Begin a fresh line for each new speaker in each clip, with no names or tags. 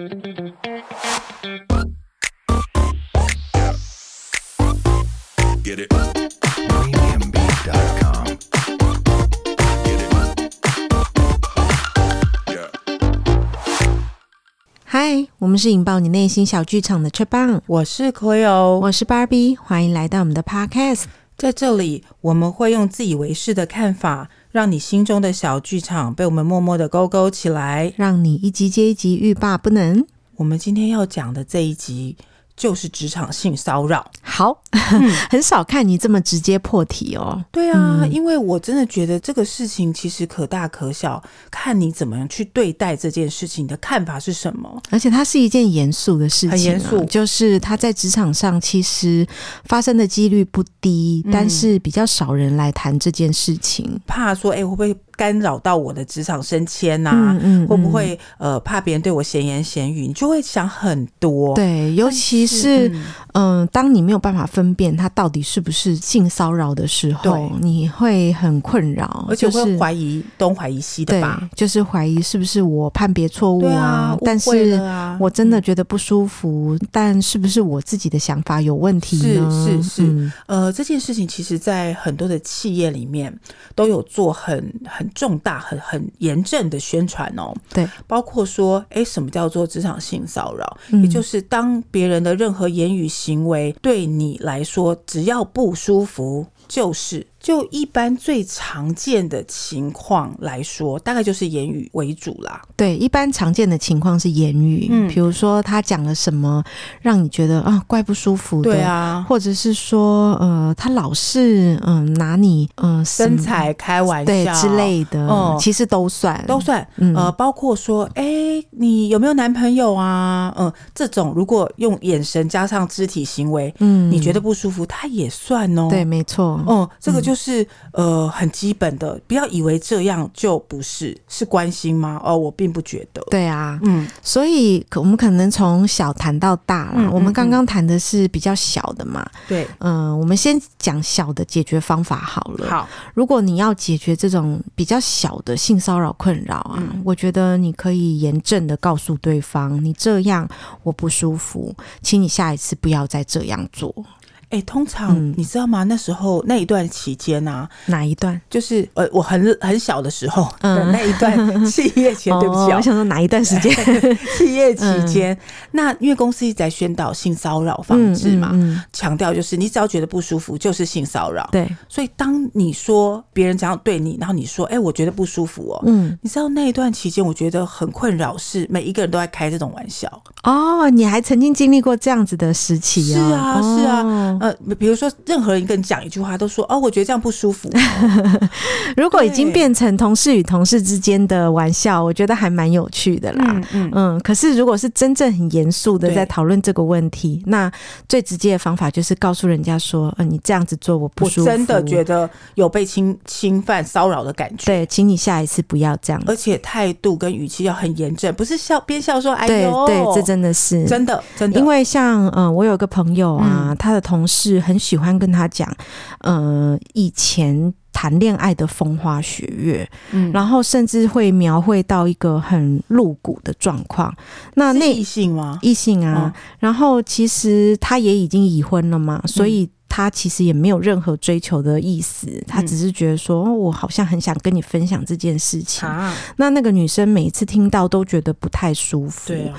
嗨，我们是引爆你内心小剧场的雀棒，
我是 Cleo，
我是 Barbie，欢迎来到我们的 Podcast。
在这里，我们会用自以为是的看法，让你心中的小剧场被我们默默的勾勾起来，
让你一集接一集欲罢不能。
我们今天要讲的这一集。就是职场性骚扰。
好，嗯、很少看你这么直接破题哦。
对啊，嗯、因为我真的觉得这个事情其实可大可小，看你怎么样去对待这件事情，你的看法是什么。
而且它是一件严肃的事情、啊，
很严肃。
就是它在职场上其实发生的几率不低，嗯、但是比较少人来谈这件事情，
怕说，哎，会不会？干扰到我的职场升迁呐、啊，嗯嗯嗯、会不会呃怕别人对我闲言闲语？你就会想很多。
对，尤其是嗯、呃，当你没有办法分辨他到底是不是性骚扰的时候，你会很困扰，
而且会怀疑东怀疑西的吧？
就是怀疑是不是我判别错误啊？
啊
但是我真的觉得不舒服，嗯、但是不是我自己的想法有问题呢？
是是是，嗯、呃，这件事情其实在很多的企业里面都有做很很。重大、很很严正的宣传哦，
对，
包括说，哎，什么叫做职场性骚扰？嗯、也就是当别人的任何言语行为对你来说，只要不舒服，就是。就一般最常见的情况来说，大概就是言语为主啦。
对，一般常见的情况是言语，嗯，比如说他讲了什么让你觉得啊怪不舒服的，
对啊，
或者是说呃他老是嗯、呃、拿你嗯、呃、
身材开玩笑
对之类的，嗯，其实都算
都算，嗯、呃，包括说哎你有没有男朋友啊？嗯、呃，这种如果用眼神加上肢体行为，嗯，你觉得不舒服，他也算哦。
对，没错，
嗯、呃，这个就。是呃很基本的，不要以为这样就不是是关心吗？哦，我并不觉得。
对啊，嗯，所以我们可能从小谈到大啦。我们刚刚谈的是比较小的嘛。
对，
嗯、呃，我们先讲小的解决方法好了。
好，如
果你要解决这种比较小的性骚扰困扰啊，嗯、我觉得你可以严正的告诉对方，你这样我不舒服，请你下一次不要再这样做。
哎、欸，通常你知道吗？嗯、那时候那一段期间啊，
哪一段？
就是呃，我很很小的时候的那一段 企业前，嗯、对不起、喔，
我想说哪一段时间？
企业期间，嗯、那因为公司一直在宣导性骚扰防治嘛，强调、嗯嗯嗯、就是你只要觉得不舒服，就是性骚扰。
对，
所以当你说别人这样对你，然后你说，哎、欸，我觉得不舒服哦、喔，嗯，你知道那一段期间，我觉得很困扰，是每一个人都在开这种玩笑。
哦，你还曾经经历过这样子的时期啊？
是啊，是啊。呃，比如说，任何人跟你讲一句话，都说哦，我觉得这样不舒服。
如果已经变成同事与同事之间的玩笑，我觉得还蛮有趣的啦。嗯嗯，嗯。可是，如果是真正很严肃的在讨论这个问题，那最直接的方法就是告诉人家说：“嗯、呃，你这样子做我不舒服，
我真的觉得有被侵侵犯、骚扰的感觉。”
对，请你下一次不要这样，
而且态度跟语气要很严正，不是笑边笑说：“哎呦。”
对对，这真的是
真的真的。
因为像嗯、呃，我有个朋友啊，嗯、他的同事很喜欢跟他讲，呃，以前谈恋爱的风花雪月，嗯，然后甚至会描绘到一个很露骨的状况。那那
异性吗？
异性啊。哦、然后其实他也已经已婚了嘛，所以他其实也没有任何追求的意思，嗯、他只是觉得说，我好像很想跟你分享这件事情。啊、那那个女生每一次听到都觉得不太舒服。对啊。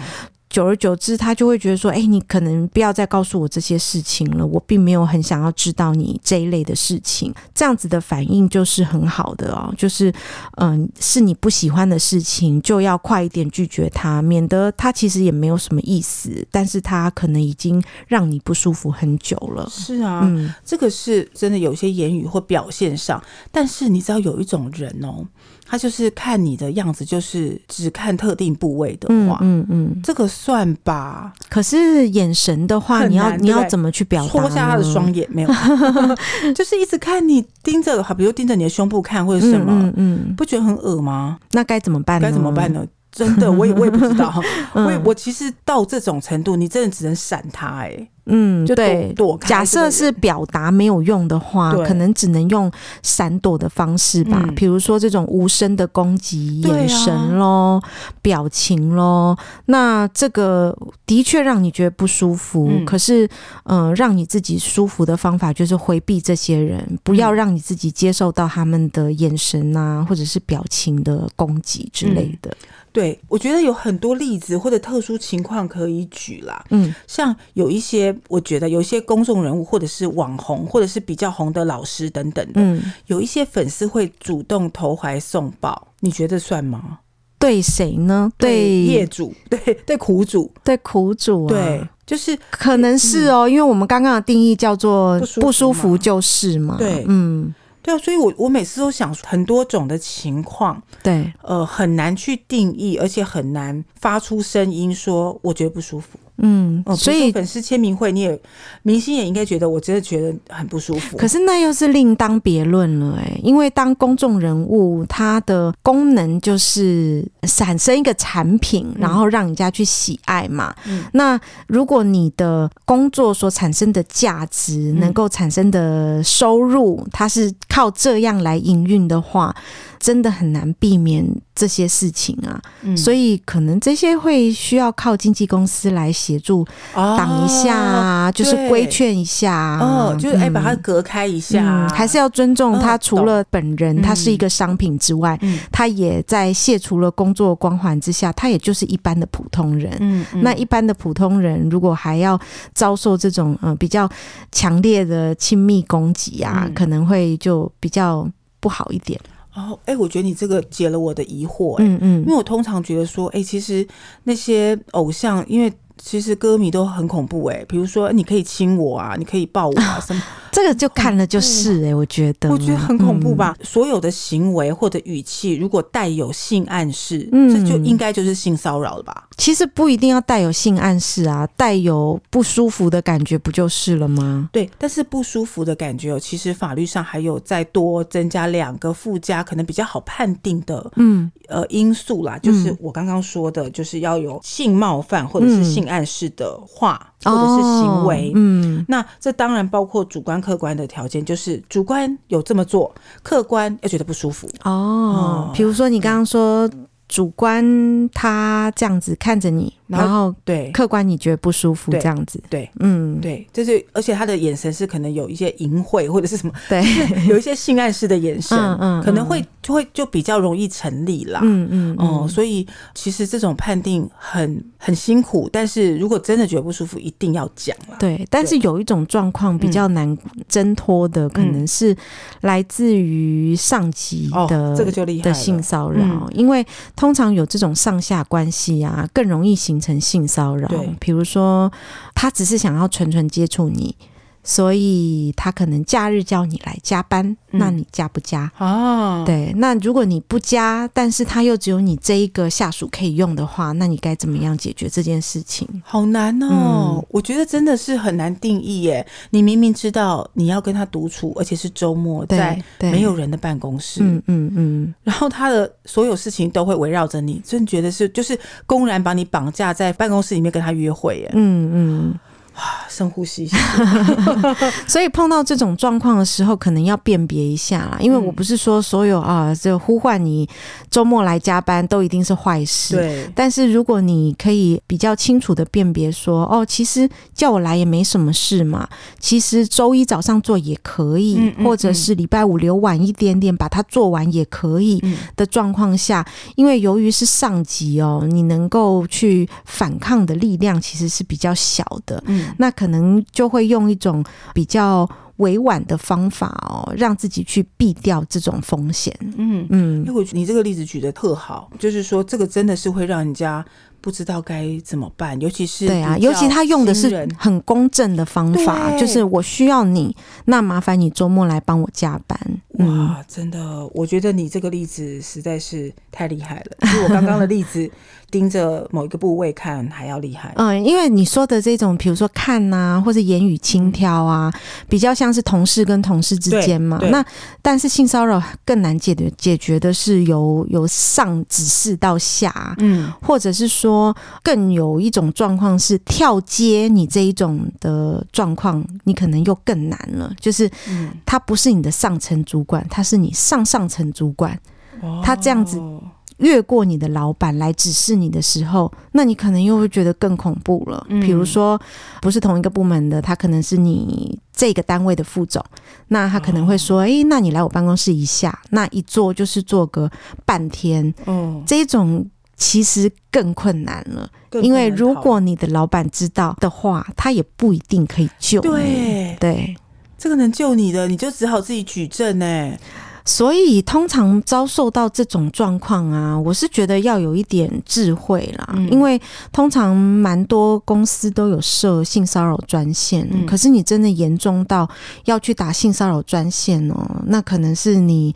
久而久之，他就会觉得说：“哎、欸，你可能不要再告诉我这些事情了，我并没有很想要知道你这一类的事情。”这样子的反应就是很好的哦，就是嗯，是你不喜欢的事情，就要快一点拒绝他，免得他其实也没有什么意思，但是他可能已经让你不舒服很久了。
是啊，嗯，这个是真的有些言语或表现上，但是你知道有一种人哦。他就是看你的样子，就是只看特定部位的话，嗯嗯，嗯这个算吧。
可是眼神的话，你要你要怎么去表达？
戳下他的双眼没有？就是一直看你盯着，好，比如盯着你的胸部看或者什么，嗯，嗯，嗯不觉得很恶吗？
那该怎么办呢？
该怎么办呢？真的，我也我也不知道。我也我其实到这种程度，你真的只能闪他哎、欸。
嗯，
就躲
对，
躲开。
假设是表达没有用的话，可能只能用闪躲的方式吧。比、嗯、如说这种无声的攻击、眼神喽、表情喽，那这个的确让你觉得不舒服。嗯、可是，嗯、呃，让你自己舒服的方法就是回避这些人，不要让你自己接受到他们的眼神啊，或者是表情的攻击之类的。嗯
对，我觉得有很多例子或者特殊情况可以举啦。嗯，像有一些，我觉得有一些公众人物，或者是网红，或者是比较红的老师等等的，嗯，有一些粉丝会主动投怀送抱，你觉得算吗？
对谁呢？对
业主，对 对苦主，
对苦主啊，
对，就是
可能是哦，嗯，因为我们刚刚的定义叫做不舒服就是嘛，
对，
嗯。
对啊，所以我我每次都想很多种的情况，
对，
呃，很难去定义，而且很难发出声音说我觉得不舒服。
嗯，所以
粉丝签名会，你也明星也应该觉得，我真的觉得很不舒服。
可是那又是另当别论了，哎，因为当公众人物，它的功能就是产生一个产品，然后让人家去喜爱嘛。嗯，那如果你的工作所产生的价值，能够产生的收入，它是靠这样来营运的话。真的很难避免这些事情啊，嗯、所以可能这些会需要靠经纪公司来协助挡一下啊，哦、就是规劝一下啊，
哦，就是哎，把它隔开一下，啊。嗯，
还是要尊重他。除了本人，他是一个商品之外，嗯、他也在卸除了工作光环之下，他也就是一般的普通人。嗯，嗯。那一般的普通人如果还要遭受这种嗯比较强烈的亲密攻击啊，嗯、可能会就比较不好一点。
哦，哎、欸，我觉得你这个解了我的疑惑、欸，嗯嗯，因为我通常觉得说，哎、欸，其实那些偶像，因为其实歌迷都很恐怖、欸，哎，比如说你可以亲我啊，你可以抱我啊，什么。
这个就看了就是哎、欸，我觉得，
我觉得很恐怖吧。嗯、所有的行为或者语气，如果带有性暗示，嗯，这就应该就是性骚扰了吧？
其实不一定要带有性暗示啊，带有不舒服的感觉不就是了吗？
对，但是不舒服的感觉，其实法律上还有再多增加两个附加，可能比较好判定的，嗯，呃，因素啦，就是我刚刚说的，就是要有性冒犯或者是性暗示的话。嗯或者是行为，哦、嗯，那这当然包括主观、客观的条件，就是主观有这么做，客观要觉得不舒服
哦。比、嗯、如说你刚刚说主观他这样子看着你。然后对。客观你觉得不舒服这样子，
对，嗯，对，就是而且他的眼神是可能有一些淫秽或者是什么，对，有一些性暗示的眼神，嗯，可能会就会就比较容易成立啦，嗯嗯哦，所以其实这种判定很很辛苦，但是如果真的觉得不舒服，一定要讲了。
对，但是有一种状况比较难挣脱的，可能是来自于上级的这个就厉害的性骚扰，因为通常有这种上下关系啊，更容易形成性骚扰，对，比如说他只是想要纯纯接触你，所以他可能假日叫你来加班，嗯、那你加不加？哦，对，那如果你不加，但是他又只有你这一个下属可以用的话，那你该怎么样解决这件事情？
好难哦，嗯、我觉得真的是很难定义耶。你明明知道你要跟他独处，而且是周末，在没有人的办公室，嗯嗯嗯，然后他的所有事情都会围绕着你，真觉得是就是公然把你绑架在办公室里面跟他约会耶，嗯嗯。啊，深呼吸一下。
所以碰到这种状况的时候，可能要辨别一下啦。因为我不是说所有啊，这呼唤你周末来加班都一定是坏事。对。但是如果你可以比较清楚的辨别说，哦，其实叫我来也没什么事嘛。其实周一早上做也可以，嗯嗯嗯，或者是礼拜五留晚一点点把它做完也可以的状况下，因为由于是上级哦，你能够去反抗的力量其实是比较小的。嗯。那可能就会用一种比较委婉的方法哦，让自己去避掉这种风险。嗯
嗯，因为我你这个例子举的特好，就是说这个真的是会让人家不知道该怎么办，尤其是
对啊，尤其他用的是很公正的方法，就是我需要你，那麻烦你周末来帮我加班。
哇，真的，我觉得你这个例子实在是太厉害了，比我刚刚的例子。盯着某一个部位看还要厉害，
嗯，因为你说的这种，比如说看呐、啊，或者言语轻佻啊，比较像像是同事跟同事之间嘛。那但是性骚扰更难解决，解决的是由由上指示到下，嗯，或者是说更有一种状况是跳接你这一种的状况，你可能又更难了。就是，他不是你的上层主管，他是你上上层主管，他这样子。越过你的老板来指示你的时候，那你可能又会觉得更恐怖了。嗯，比如说，不是同一个部门的，他可能是你这个单位的副总，那他可能会说：“诶，那你来我办公室一下。”那一坐就是坐个半天。嗯，这种其实更困难了，因为如果你的老板知道的话，他也不一定可以救你。
对
对，
这个能救你的，你就只好自己举证呢。
所以，通常遭受到这种状况啊，我是觉得要有一点智慧啦。嗯、因为通常蛮多公司都有设性骚扰专线，嗯、可是你真的严重到要去打性骚扰专线哦，那可能是你。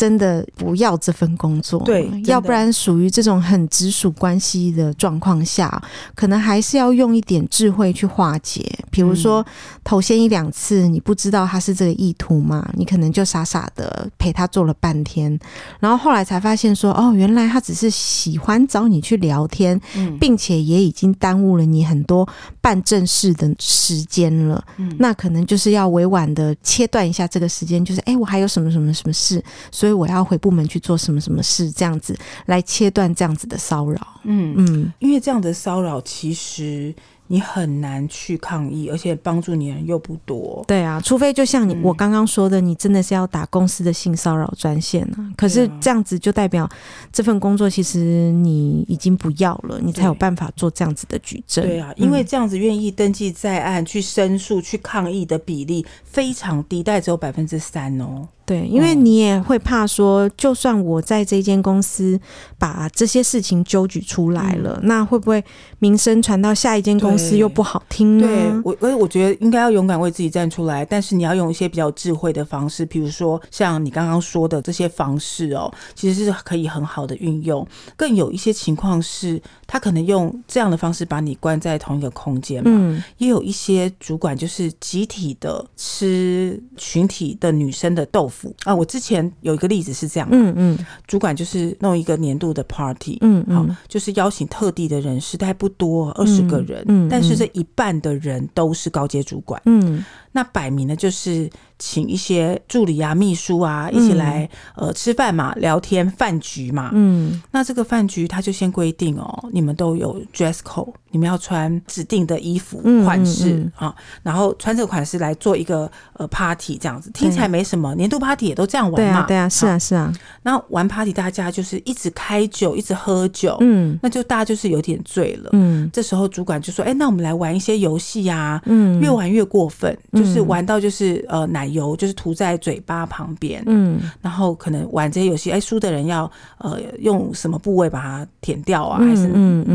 真的不要这份工作，
对，
要不然属于这种很直属关系的状况下，可能还是要用一点智慧去化解。比如说，头先一两次你不知道他是这个意图嘛，你可能就傻傻的陪他做了半天，然后后来才发现说，哦，原来他只是喜欢找你去聊天，并且也已经耽误了你很多办正事的时间了。那可能就是要委婉的切断一下这个时间，就是哎，我还有什么什么什么事。所以我要回部门去做什么什么事，这样子来切断这样子的骚扰。嗯嗯，
因为这样的骚扰其实。你很难去抗议，而且帮助你的人又不多。
对啊，除非就像你、嗯、我刚刚说的，你真的是要打公司的性骚扰专线啊。可是这样子就代表这份工作其实你已经不要了，你才有办法做这样子的举证。
对啊，因为这样子愿意登记在案去申诉、去抗议的比例非常低，大概只有百分之三哦。
对，因为你也会怕说，就算我在这间公司把这些事情揪举出来了，嗯、那会不会名声传到下一间公司又不好听呢？
对，我，所以我觉得应该要勇敢为自己站出来，但是你要用一些比较智慧的方式，比如说像你刚刚说的这些方式哦，其实是可以很好的运用。更有一些情况是，他可能用这样的方式把你关在同一个空间嘛。嗯，也有一些主管就是集体的吃群体的女生的豆腐。啊，我之前有一个例子是这样，嗯嗯，主管就是弄一个年度的 party，嗯嗯，好，就是邀请特地的人士，大概不多，二十个人，嗯，但是这一半的人都是高阶主管，嗯，那摆明了就是。请一些助理啊、秘书啊一起来，嗯、呃吃饭嘛、聊天、饭局嘛。嗯，那这个饭局他就先规定哦，你们都有 dress code，你们要穿指定的衣服款式，嗯嗯、啊，然后穿这个款式来做一个呃 party 这样子，听起来没什么，年度 party 也都这样玩嘛。对
啊，对啊，是啊，是啊。
那玩 party 大家就是一直开酒，一直喝酒，嗯，那就大家就是有点醉了。嗯，这时候主管就说：“哎、欸，那我们来玩一些游戏呀。”嗯，越玩越过分，就是玩到就是呃奶。油就是涂在嘴巴旁边，嗯，然后可能玩这些游戏，哎，输的人要呃用什么部位把它舔掉啊，还是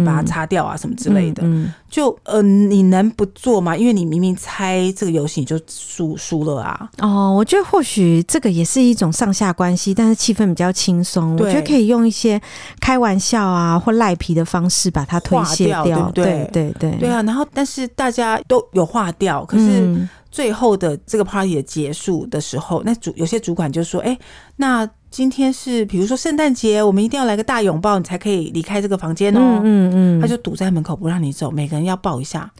把它擦掉啊，什么之类的，嗯嗯、就呃你能不做吗？因为你明明猜这个游戏你就输输了啊。
哦，我觉得或许这个也是一种上下关系，但是气氛比较轻松，我觉得可以用一些开玩笑啊或赖皮的方式把它推卸掉？对对对，
对啊。然后但是大家都有化掉，可是。最后的这个 party 的结束的时候，那主有些主管就说：“哎、那。”今天是比如说圣诞节，我们一定要来个大拥抱，你才可以离开这个房间哦。嗯嗯，嗯，他就堵在门口不让你走，每个人要抱一下。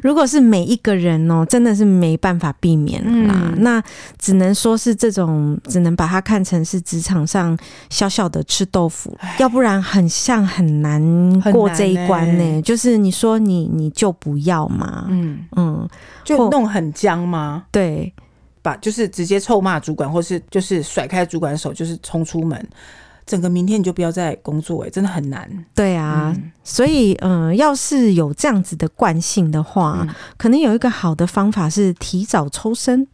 如果是每一个人哦，真的是没办法避免啦。嗯、那只能说是这种，只能把它看成是职场上小小的吃豆腐，要不然很像很难过这一关呢。欸、就是你说你你就不要嘛，嗯嗯，
就弄很僵吗？
对。
把就是直接臭骂主管，或是就是甩开主管手，就是冲出门。整个明天你就不要再工作，哎，真的很难。
对啊，嗯、所以嗯、呃，要是有这样子的惯性的话，嗯、可能有一个好的方法是提早抽身，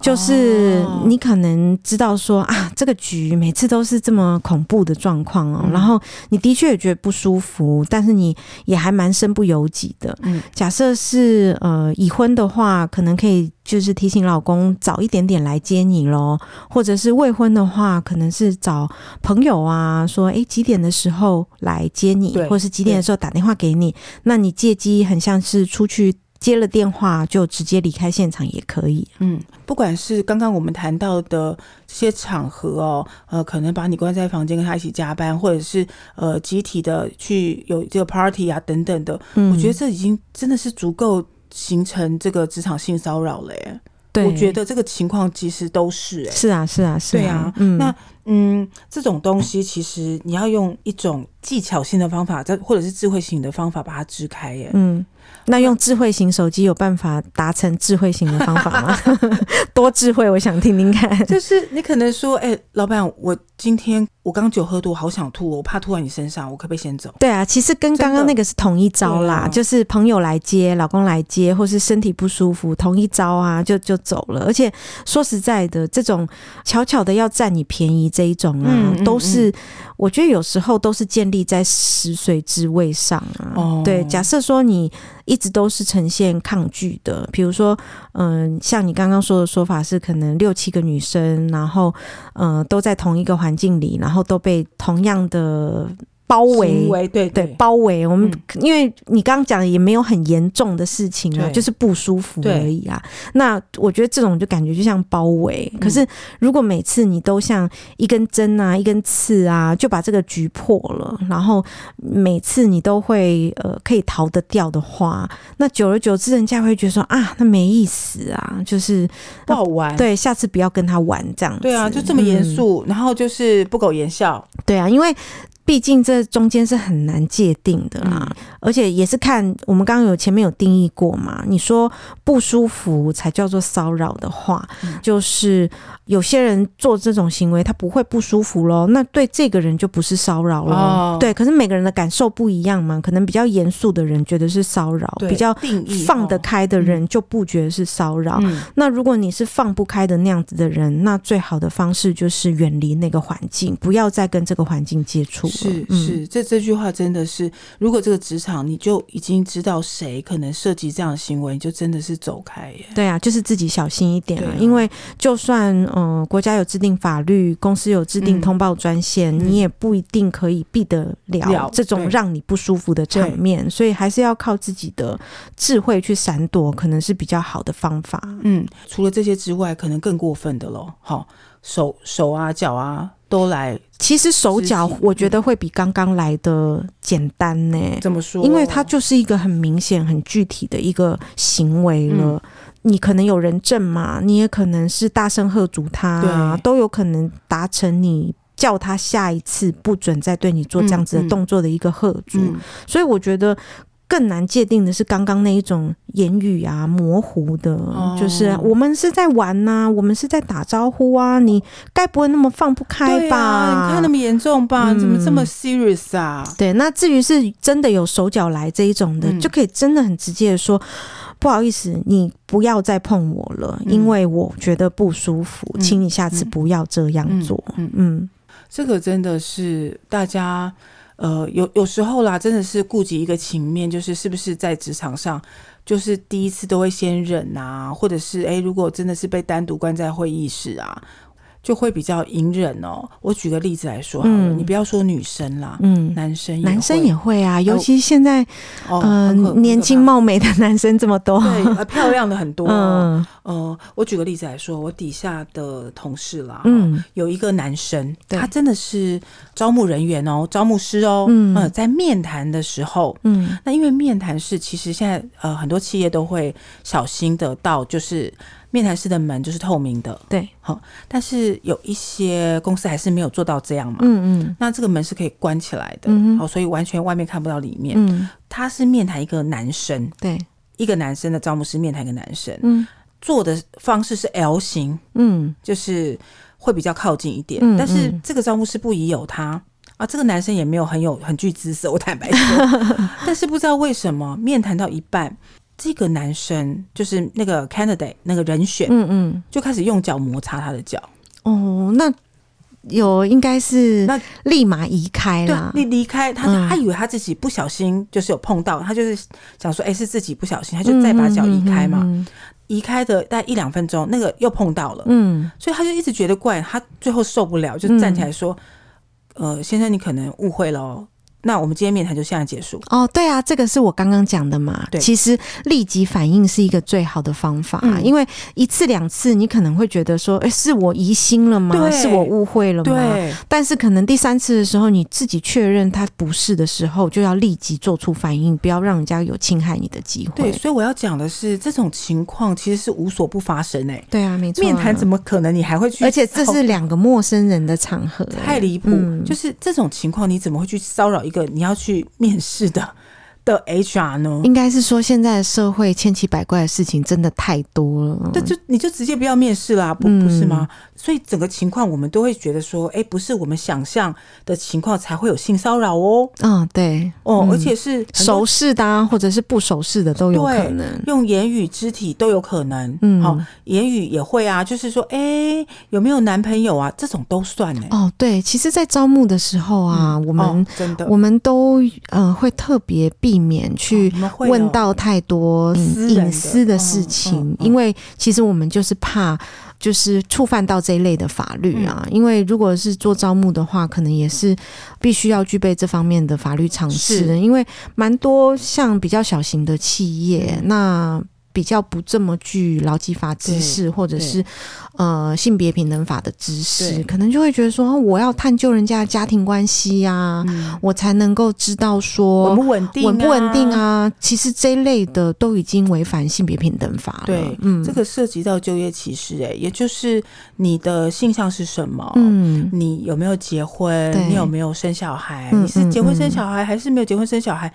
就是你可能知道说啊，这个局每次都是这么恐怖的状况哦，嗯、然后你的确也觉得不舒服，但是你也还蛮身不由己的。嗯，假设是呃已婚的话，可能可以。就是提醒老公早一点点来接你咯，或者是未婚的话，可能是找朋友啊，说哎几点的时候来接你，对或是几点的时候打电话给你，那你借机很像是出去接了电话就直接离开现场也可以。
嗯，不管是刚刚我们谈到的这些场合哦，呃，可能把你关在房间跟他一起加班，或者是呃集体的去有这个 party 啊等等的，嗯，我觉得这已经真的是足够形成这个职场性骚扰了耶。对，我觉得这个情况其实都是欸，
是啊，是啊，是啊，
对啊，嗯，那嗯，这种东西其实你要用一种技巧性的方法，再或者是智慧型的方法把它支开耶，
嗯。那用智慧型手机有办法达成智慧型的方法吗？多智慧，我想听听看。
就是你可能说，哎、欸，老板，我今天我刚酒喝多，好想吐，我怕吐在你身上，我可不可以先走？
对啊，其实跟刚刚那个是同一招啦，就是朋友来接，老公来接，或是身体不舒服，同一招啊，就就走了。而且说实在的，这种巧巧的要占你便宜这一种啊，嗯嗯嗯，都是我觉得有时候都是建立在食髓之位上啊。哦、对，假设说你。一直都是呈现抗拒的，比如说，嗯，像你刚刚说的说法是，可能六七个女生，然后，嗯，都在同一个环境里，然后都被同样的。包围，
对对，
对包围我们，嗯、因为你刚刚讲的也没有很严重的事情啊，就是不舒服而已啊。那我觉得这种就感觉就像包围。嗯、可是如果每次你都像一根针啊、一根刺啊，就把这个局破了，然后每次你都会呃可以逃得掉的话，那久而久之，人家会觉得说啊，那没意思啊，就是
不好玩。
对，下次不要跟他玩这样子。
对啊，就这么严肃，嗯、然后就是不苟言笑。
对啊，因为。毕竟这中间是很难界定的啦，嗯、而且也是看我们刚刚有前面有定义过嘛。你说不舒服才叫做骚扰的话，嗯、就是有些人做这种行为他不会不舒服咯，那对这个人就不是骚扰咯。哦、对，可是每个人的感受不一样嘛，可能比较严肃的人觉得是骚扰，比较放得开的人就不觉得是骚扰。嗯、那如果你是放不开的那样子的人，那最好的方式就是远离那个环境，不要再跟这个环境接触。
是是，这这句话真的是，如果这个职场你就已经知道谁可能涉及这样的行为，你就真的是走开耶。
对啊，就是自己小心一点啊，因为就算嗯、呃、国家有制定法律，公司有制定通报专线，嗯、你也不一定可以避得了这种让你不舒服的场面，所以还是要靠自己的智慧去闪躲，可能是比较好的方法。
嗯，除了这些之外，可能更过分的喽，好手手啊脚啊。都来，
其实手脚我觉得会比刚刚来的简单呢。
怎么说？
因为它就是一个很明显、很具体的一个行为了。嗯、你可能有人证嘛，你也可能是大声喝阻他，对都有可能达成你叫他下一次不准再对你做这样子的动作的一个喝阻。嗯嗯、所以我觉得。更难界定的是刚刚那一种言语啊，模糊的，哦、就是我们是在玩呐、啊，我们是在打招呼啊，你该不会那么放不开吧？
啊、你看那么严重吧？嗯、怎么这么 serious 啊？
对，那至于是真的有手脚来这一种的，嗯、就可以真的很直接的说，不好意思，你不要再碰我了，嗯、因为我觉得不舒服，嗯、请你下次不要这样做。嗯，嗯嗯
这个真的是大家。呃，有有时候啦，真的是顾及一个情面，就是是不是在职场上，就是第一次都会先忍啊，或者是诶，如果真的是被单独关在会议室啊。就会比较隐忍哦。我举个例子来说好了，嗯，你不要说女生啦，嗯，男生
男生也会啊，尤其现在，哦，呃，年轻貌美的男生这么多，
对，漂亮的很多。嗯，呃，我举个例子来说，我底下的同事啦，嗯，有一个男生，他真的是招募人员哦，招募师哦，嗯，呃，在面谈的时候，嗯，那因为面谈是其实现在呃很多企业都会小心的到，就是。面谈室的门就是透明的，
对，
好，但是有一些公司还是没有做到这样嘛，
嗯嗯，
那这个门是可以关起来的，
嗯
好，所以完全外面看不到里面，
嗯，
他是面谈一个男生，
对，
一个男生的招募师面谈一个男生，嗯，做的方式是 L 型，嗯，就是会比较靠近一点，嗯，但是这个招募师不疑有他。啊，这个男生也没有很有很具姿色，我坦白说，但是不知道为什么面谈到一半。这个男生就是那个 candidate 那个人选，嗯嗯，就开始用脚摩擦他的脚。
哦，那有应该是那立马移开了。
你离开他，他以为他自己不小心就是有碰到，他就是想说，哎，是自己不小心，他就再把脚移开嘛。移开的大概一两分钟，那个又碰到了，嗯，所以他就一直觉得怪，他最后受不了，就站起来说，呃，先生，你可能误会了哦。那我们今天面谈就现在结束
哦。对啊，这个是我刚刚讲的嘛。对，其实立即反应是一个最好的方法，嗯、因为一次两次你可能会觉得说，哎，是我疑心了吗？是我误会了吗？对。但是可能第三次的时候，你自己确认他不是的时候，就要立即做出反应，不要让人家有侵害你的机会。
对，所以我要讲的是，这种情况其实是无所不发生诶、欸。
对啊，没错、啊。
面谈怎么可能你还会去？
而且这是两个陌生人的场合、欸，
太离谱。嗯、就是这种情况，你怎么会去骚扰一个你要去面试的？的 HR 呢？
应该是说，现在的社会千奇百怪的事情真的太多了。
那就你就直接不要面试啦，不不是吗？嗯、所以整个情况我们都会觉得说，哎、欸，不是我们想象的情况才会有性骚扰哦。
嗯，对，
哦，而且是
熟识的、啊，或者是不熟识的都有可能，
用言语、肢体都有可能。嗯，好，言语也会啊，就是说，哎、欸，有没有男朋友啊？这种都算呢。
哦，对，其实，在招募的时候啊，嗯、我们、哦、
真的，
我们都呃会特别避免去问到太多隐私的事情，因为其实我们就是怕就是触犯到这一类的法律啊。因为如果是做招募的话，可能也是必须要具备这方面的法律常识，因为蛮多像比较小型的企业那。比较不这么具劳基法知识，或者是呃性别平等法的知识，可能就会觉得说，我要探究人家的家庭关系呀、啊，嗯、我才能够知道说稳不稳定、稳不稳定啊。其实这一类的都已经违反性别平等法了。
对，嗯，这个涉及到就业歧视、欸，哎，也就是你的性向是什么？嗯，你有没有结婚？你有没有生小孩？嗯、你是结婚生小孩，还是没有结婚生小孩？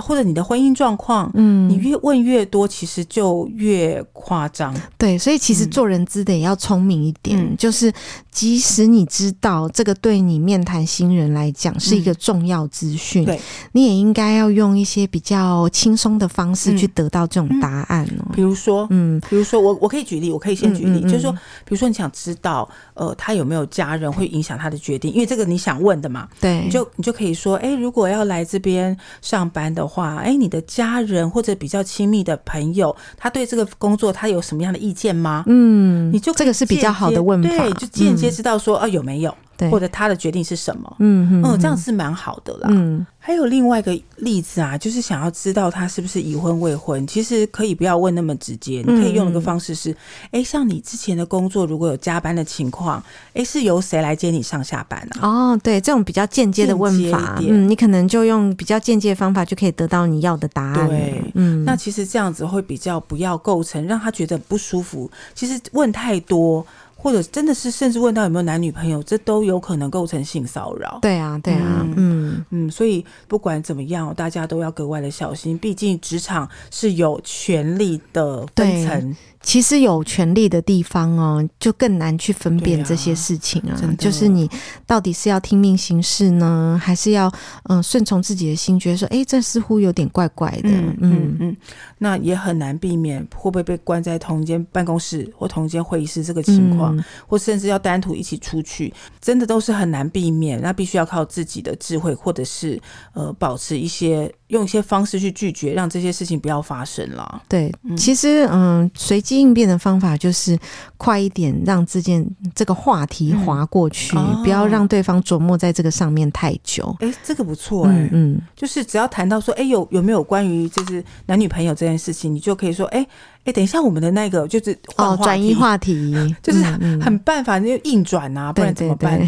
或者你的婚姻状况，嗯，你越问越多，其实就越夸张。
对，所以其实做人资的也要聪明一点，嗯、就是即使你知道这个对你面谈新人来讲是一个重要资讯，对、嗯，你也应该要用一些比较轻松的方式去得到这种答案哦。
比如说，嗯，比如说我我可以举例，我可以先举例，就是说，比如说你想知道，呃，他有没有家人会影响他的决定，因为这个你想问的嘛，
对，
你就你就可以说，哎，如果要来这边上班的。的话，哎，你的家人或者比较亲密的朋友，他对这个工作他有什么样的意见吗？嗯，你就
这个是比较好的问法，
对，就间接知道说，啊，有没有？对或者他的决定是什么？嗯嗯，嗯，这样是蛮好的啦。嗯，还有另外一个例子啊，就是想要知道他是不是已婚未婚，其实可以不要问那么直接，你可以用一个方式是，哎、嗯，像你之前的工作如果有加班的情况，哎，是由谁来接你上下班啊？
哦，对，这种比较间接的问法，嗯，你可能就用比较间接的方法就可以得到你要的答案。
对，嗯，那其实这样子会比较不要构成让他觉得不舒服。其实问太多。或者真的是，甚至问到有没有男女朋友，这都有可能构成性骚扰。
对啊，对啊，嗯
嗯，嗯，所以不管怎么样，大家都要格外的小心，毕竟职场是有权力的分层。
其实有权力的地方哦，就更难去分辨这些事情啊。啊就是你到底是要听命行事呢，还是要嗯顺从自己的心，觉得说，哎，这似乎有点怪怪的。嗯嗯嗯，
那也很难避免会不会被关在同一间办公室或同一间会议室这个情况，嗯、或甚至要单独一起出去，真的都是很难避免。那必须要靠自己的智慧，或者是呃保持一些用一些方式去拒绝，让这些事情不要发生了。
对，嗯、其实嗯随机。应变的方法就是快一点，让这件这个话题划过去，嗯哦、不要让对方琢磨在这个上面太久。
哎，这个不错哎，嗯，就是只要谈到说，哎，有有没有关于就是男女朋友这件事情，你就可以说，哎。哎，等一下，我们的那个就是
哦，转移话题，
就是很办法，就硬转啊，不然怎么办？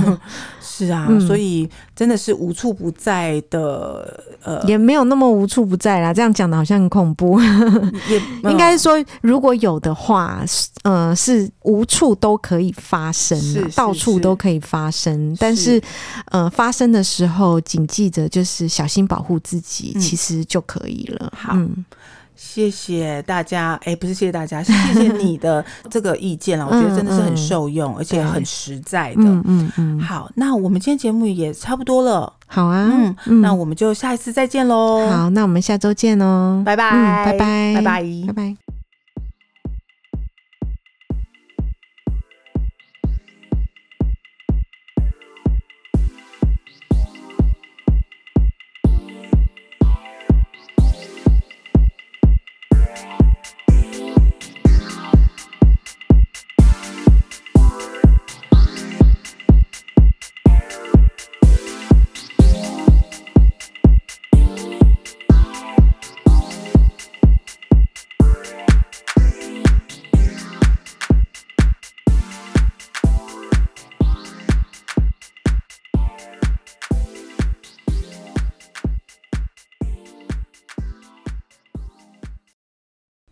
是啊，所以真的是无处不在的，呃，
也没有那么无处不在啦。这样讲的好像很恐怖，也应该说，如果有的话，呃，是无处都可以发生，到处都可以发生。但是，呃，发生的时候，谨记着就是小心保护自己，其实就可以了。好。
谢谢大家，哎，不是谢谢大家，谢谢你的 这个意见了，我觉得真的是很受用，而且很实在的。嗯嗯嗯。好，那我们今天节目也差不多了。
好啊，
嗯，嗯那我们就下一次再见喽。
好，那我们下周见喽，
拜拜，
嗯，拜拜，
拜拜，
拜拜。